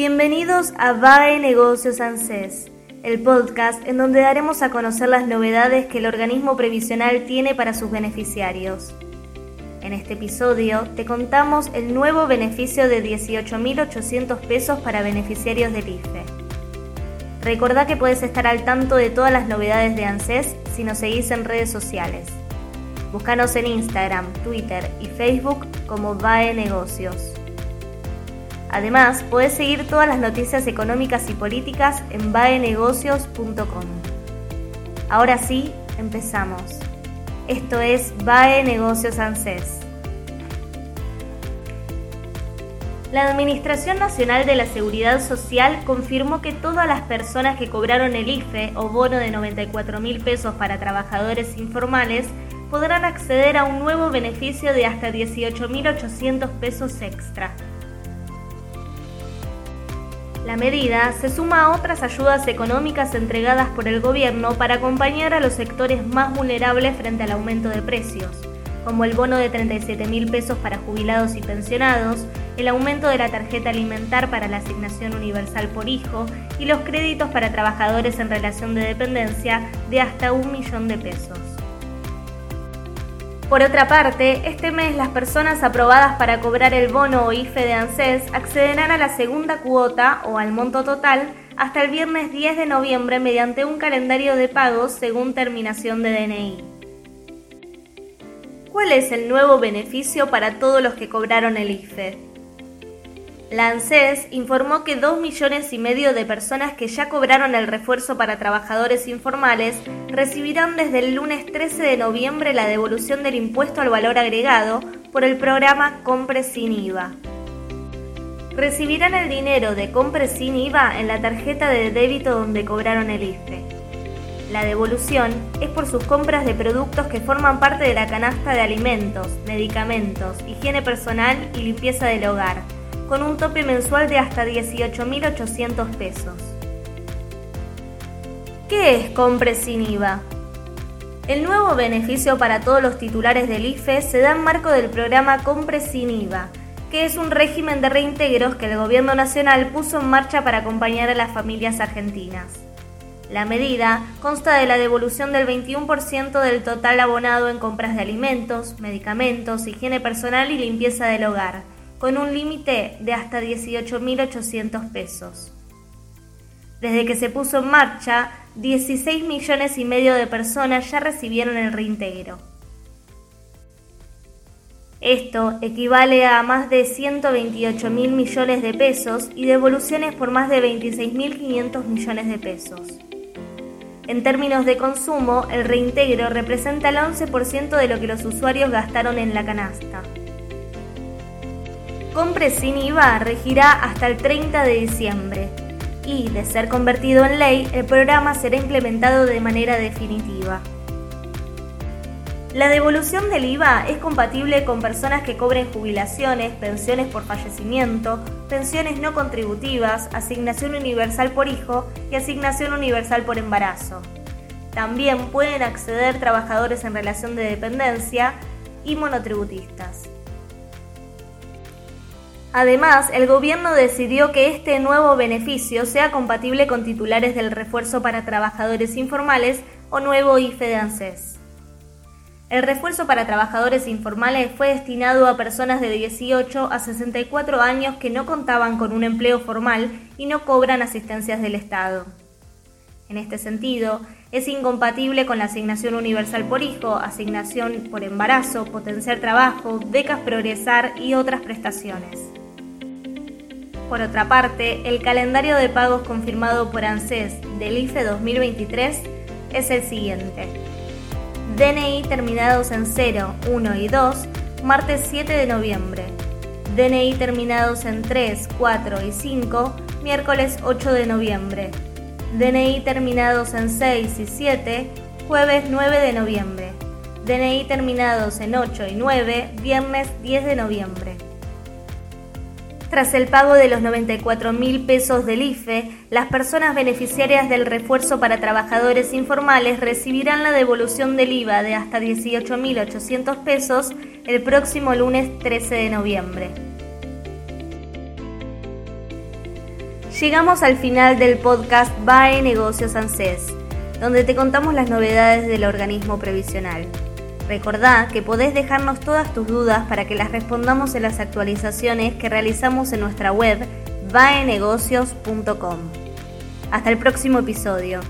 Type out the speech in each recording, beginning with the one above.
Bienvenidos a VAE Negocios ANSES el podcast en donde daremos a conocer las novedades que el organismo previsional tiene para sus beneficiarios. En este episodio te contamos el nuevo beneficio de 18.800 pesos para beneficiarios del IFE. Recordá que puedes estar al tanto de todas las novedades de ANSES si nos seguís en redes sociales. Búscanos en Instagram, Twitter y Facebook como VAE Negocios. Además, puedes seguir todas las noticias económicas y políticas en baenegocios.com. Ahora sí, empezamos. Esto es BAE Negocios ANSES. La Administración Nacional de la Seguridad Social confirmó que todas las personas que cobraron el IFE o bono de 94 mil pesos para trabajadores informales podrán acceder a un nuevo beneficio de hasta 18.800 pesos extra. La medida se suma a otras ayudas económicas entregadas por el gobierno para acompañar a los sectores más vulnerables frente al aumento de precios, como el bono de 37 mil pesos para jubilados y pensionados, el aumento de la tarjeta alimentar para la asignación universal por hijo y los créditos para trabajadores en relación de dependencia de hasta un millón de pesos. Por otra parte, este mes las personas aprobadas para cobrar el bono o IFE de ANSES accederán a la segunda cuota o al monto total hasta el viernes 10 de noviembre mediante un calendario de pagos según terminación de DNI. ¿Cuál es el nuevo beneficio para todos los que cobraron el IFE? La ANSES informó que 2 millones y medio de personas que ya cobraron el refuerzo para trabajadores informales recibirán desde el lunes 13 de noviembre la devolución del impuesto al valor agregado por el programa Compre sin IVA. Recibirán el dinero de Compre sin IVA en la tarjeta de débito donde cobraron el IFE. La devolución es por sus compras de productos que forman parte de la canasta de alimentos, medicamentos, higiene personal y limpieza del hogar con un tope mensual de hasta 18.800 pesos. ¿Qué es Compre sin IVA? El nuevo beneficio para todos los titulares del IFE se da en marco del programa Compre sin IVA, que es un régimen de reintegros que el Gobierno Nacional puso en marcha para acompañar a las familias argentinas. La medida consta de la devolución del 21% del total abonado en compras de alimentos, medicamentos, higiene personal y limpieza del hogar con un límite de hasta 18.800 pesos. Desde que se puso en marcha, 16 millones y medio de personas ya recibieron el reintegro. Esto equivale a más de 128 mil millones de pesos y devoluciones por más de 26.500 millones de pesos. En términos de consumo, el reintegro representa el 11% de lo que los usuarios gastaron en la canasta. Compre sin IVA regirá hasta el 30 de diciembre y, de ser convertido en ley, el programa será implementado de manera definitiva. La devolución del IVA es compatible con personas que cobren jubilaciones, pensiones por fallecimiento, pensiones no contributivas, asignación universal por hijo y asignación universal por embarazo. También pueden acceder trabajadores en relación de dependencia y monotributistas. Además, el gobierno decidió que este nuevo beneficio sea compatible con titulares del refuerzo para trabajadores informales o nuevo IFE de ANSES. El refuerzo para trabajadores informales fue destinado a personas de 18 a 64 años que no contaban con un empleo formal y no cobran asistencias del Estado. En este sentido, es incompatible con la asignación universal por hijo, asignación por embarazo, potenciar trabajo, becas progresar y otras prestaciones. Por otra parte, el calendario de pagos confirmado por ANSES del IFE 2023 es el siguiente. DNI terminados en 0, 1 y 2, martes 7 de noviembre. DNI terminados en 3, 4 y 5, miércoles 8 de noviembre. DNI terminados en 6 y 7, jueves 9 de noviembre. DNI terminados en 8 y 9, viernes 10 de noviembre. Tras el pago de los 94 mil pesos del IFE, las personas beneficiarias del refuerzo para trabajadores informales recibirán la devolución del IVA de hasta 18.800 pesos el próximo lunes 13 de noviembre. Llegamos al final del podcast BAE Negocios ANSES, donde te contamos las novedades del organismo previsional. Recordá que podés dejarnos todas tus dudas para que las respondamos en las actualizaciones que realizamos en nuestra web vaenegocios.com. Hasta el próximo episodio.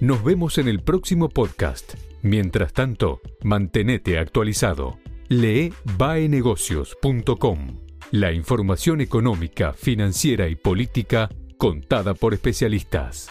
Nos vemos en el próximo podcast. Mientras tanto, mantenete actualizado. Lee vaenegocios.com. La información económica, financiera y política contada por especialistas.